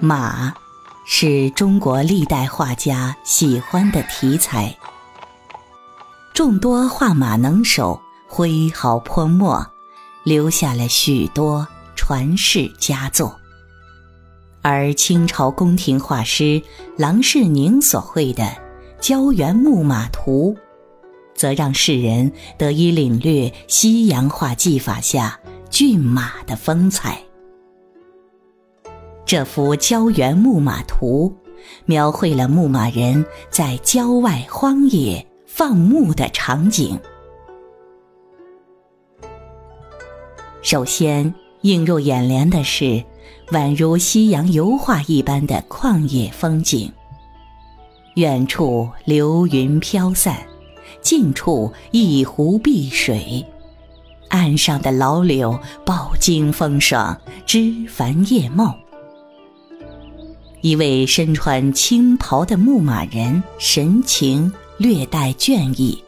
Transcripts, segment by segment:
马是中国历代画家喜欢的题材，众多画马能手挥毫泼墨，留下了许多传世佳作。而清朝宫廷画师郎世宁所绘的《胶原木马图》，则让世人得以领略西洋画技法下骏马的风采。这幅胶原木马图，描绘了牧马人在郊外荒野放牧的场景。首先映入眼帘的是，宛如西洋油画一般的旷野风景。远处流云飘散，近处一湖碧水，岸上的老柳饱经风霜，枝繁叶茂。一位身穿青袍的牧马人，神情略带倦意，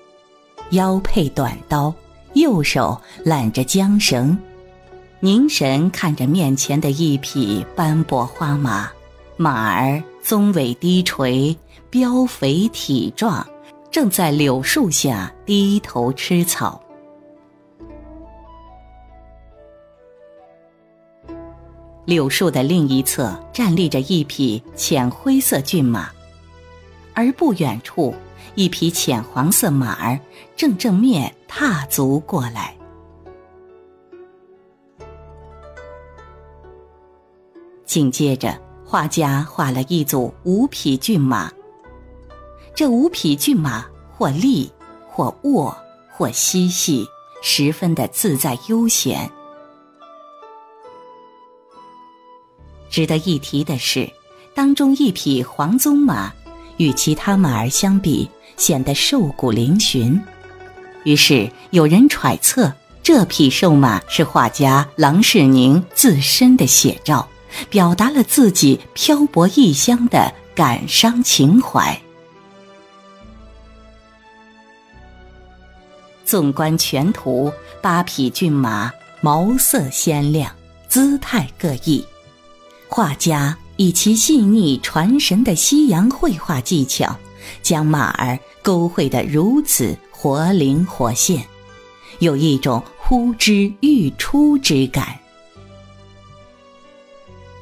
腰佩短刀，右手揽着缰绳，凝神看着面前的一匹斑驳花马。马儿鬃尾低垂，膘肥体壮，正在柳树下低头吃草。柳树的另一侧站立着一匹浅灰色骏马，而不远处，一匹浅黄色马儿正正面踏足过来。紧接着，画家画了一组五匹骏马。这五匹骏马或立，或卧，或嬉戏，十分的自在悠闲。值得一提的是，当中一匹黄鬃马与其他马儿相比，显得瘦骨嶙峋。于是有人揣测，这匹瘦马是画家郎世宁自身的写照，表达了自己漂泊异乡的感伤情怀。纵观全图，八匹骏马毛色鲜亮，姿态各异。画家以其细腻传神的西洋绘画技巧，将马儿勾绘得如此活灵活现，有一种呼之欲出之感。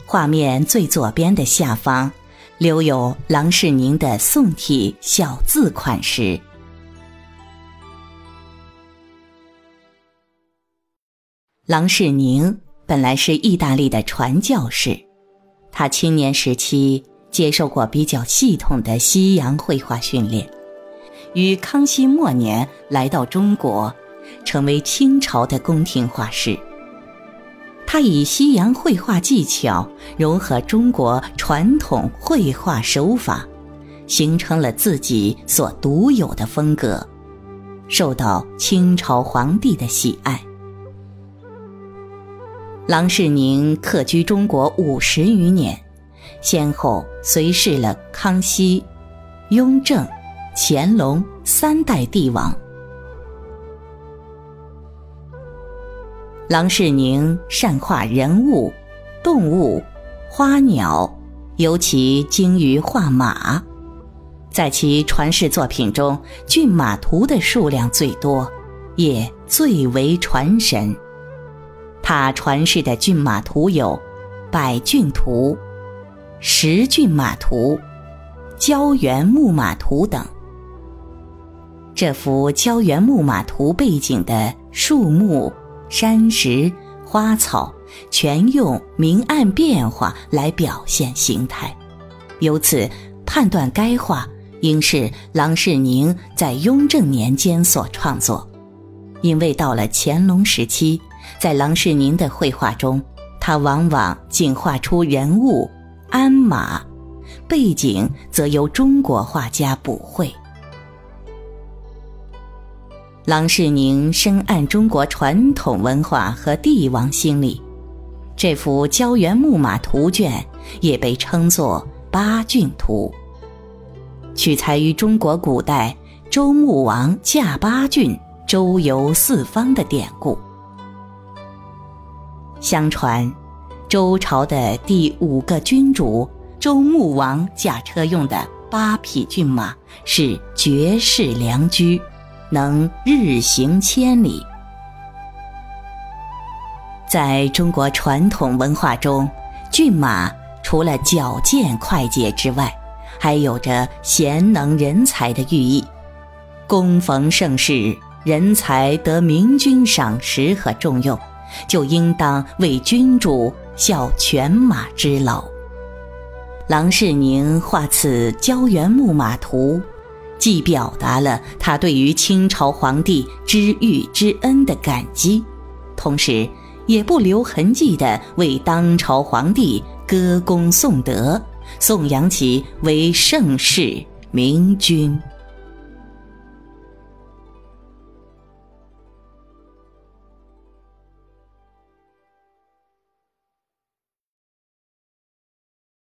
画面最左边的下方，留有郎世宁的宋体小字款式。郎世宁本来是意大利的传教士。他青年时期接受过比较系统的西洋绘画训练，于康熙末年来到中国，成为清朝的宫廷画师。他以西洋绘画技巧融合中国传统绘画手法，形成了自己所独有的风格，受到清朝皇帝的喜爱。郎世宁客居中国五十余年，先后随侍了康熙、雍正、乾隆三代帝王。郎世宁善画人物、动物、花鸟，尤其精于画马，在其传世作品中，骏马图的数量最多，也最为传神。他传世的骏马图有《百骏图》《十骏马图》《胶原木马图》等。这幅胶原木马图背景的树木、山石、花草，全用明暗变化来表现形态，由此判断该画应是郎世宁在雍正年间所创作，因为到了乾隆时期。在郎世宁的绘画中，他往往仅画出人物、鞍马，背景则由中国画家补绘。郎世宁深谙中国传统文化和帝王心理，这幅胶原木马图卷也被称作《八骏图》，取材于中国古代周穆王驾八骏周游四方的典故。相传，周朝的第五个君主周穆王驾车用的八匹骏马是绝世良驹，能日行千里。在中国传统文化中，骏马除了矫健快捷之外，还有着贤能人才的寓意。恭逢盛世，人才得明君赏识和重用，就应当为君主效犬马之劳。郎世宁画此胶原木马图，既表达了他对于清朝皇帝知遇之恩的感激，同时也不留痕迹地为当朝皇帝歌功颂德，颂扬其为盛世明君。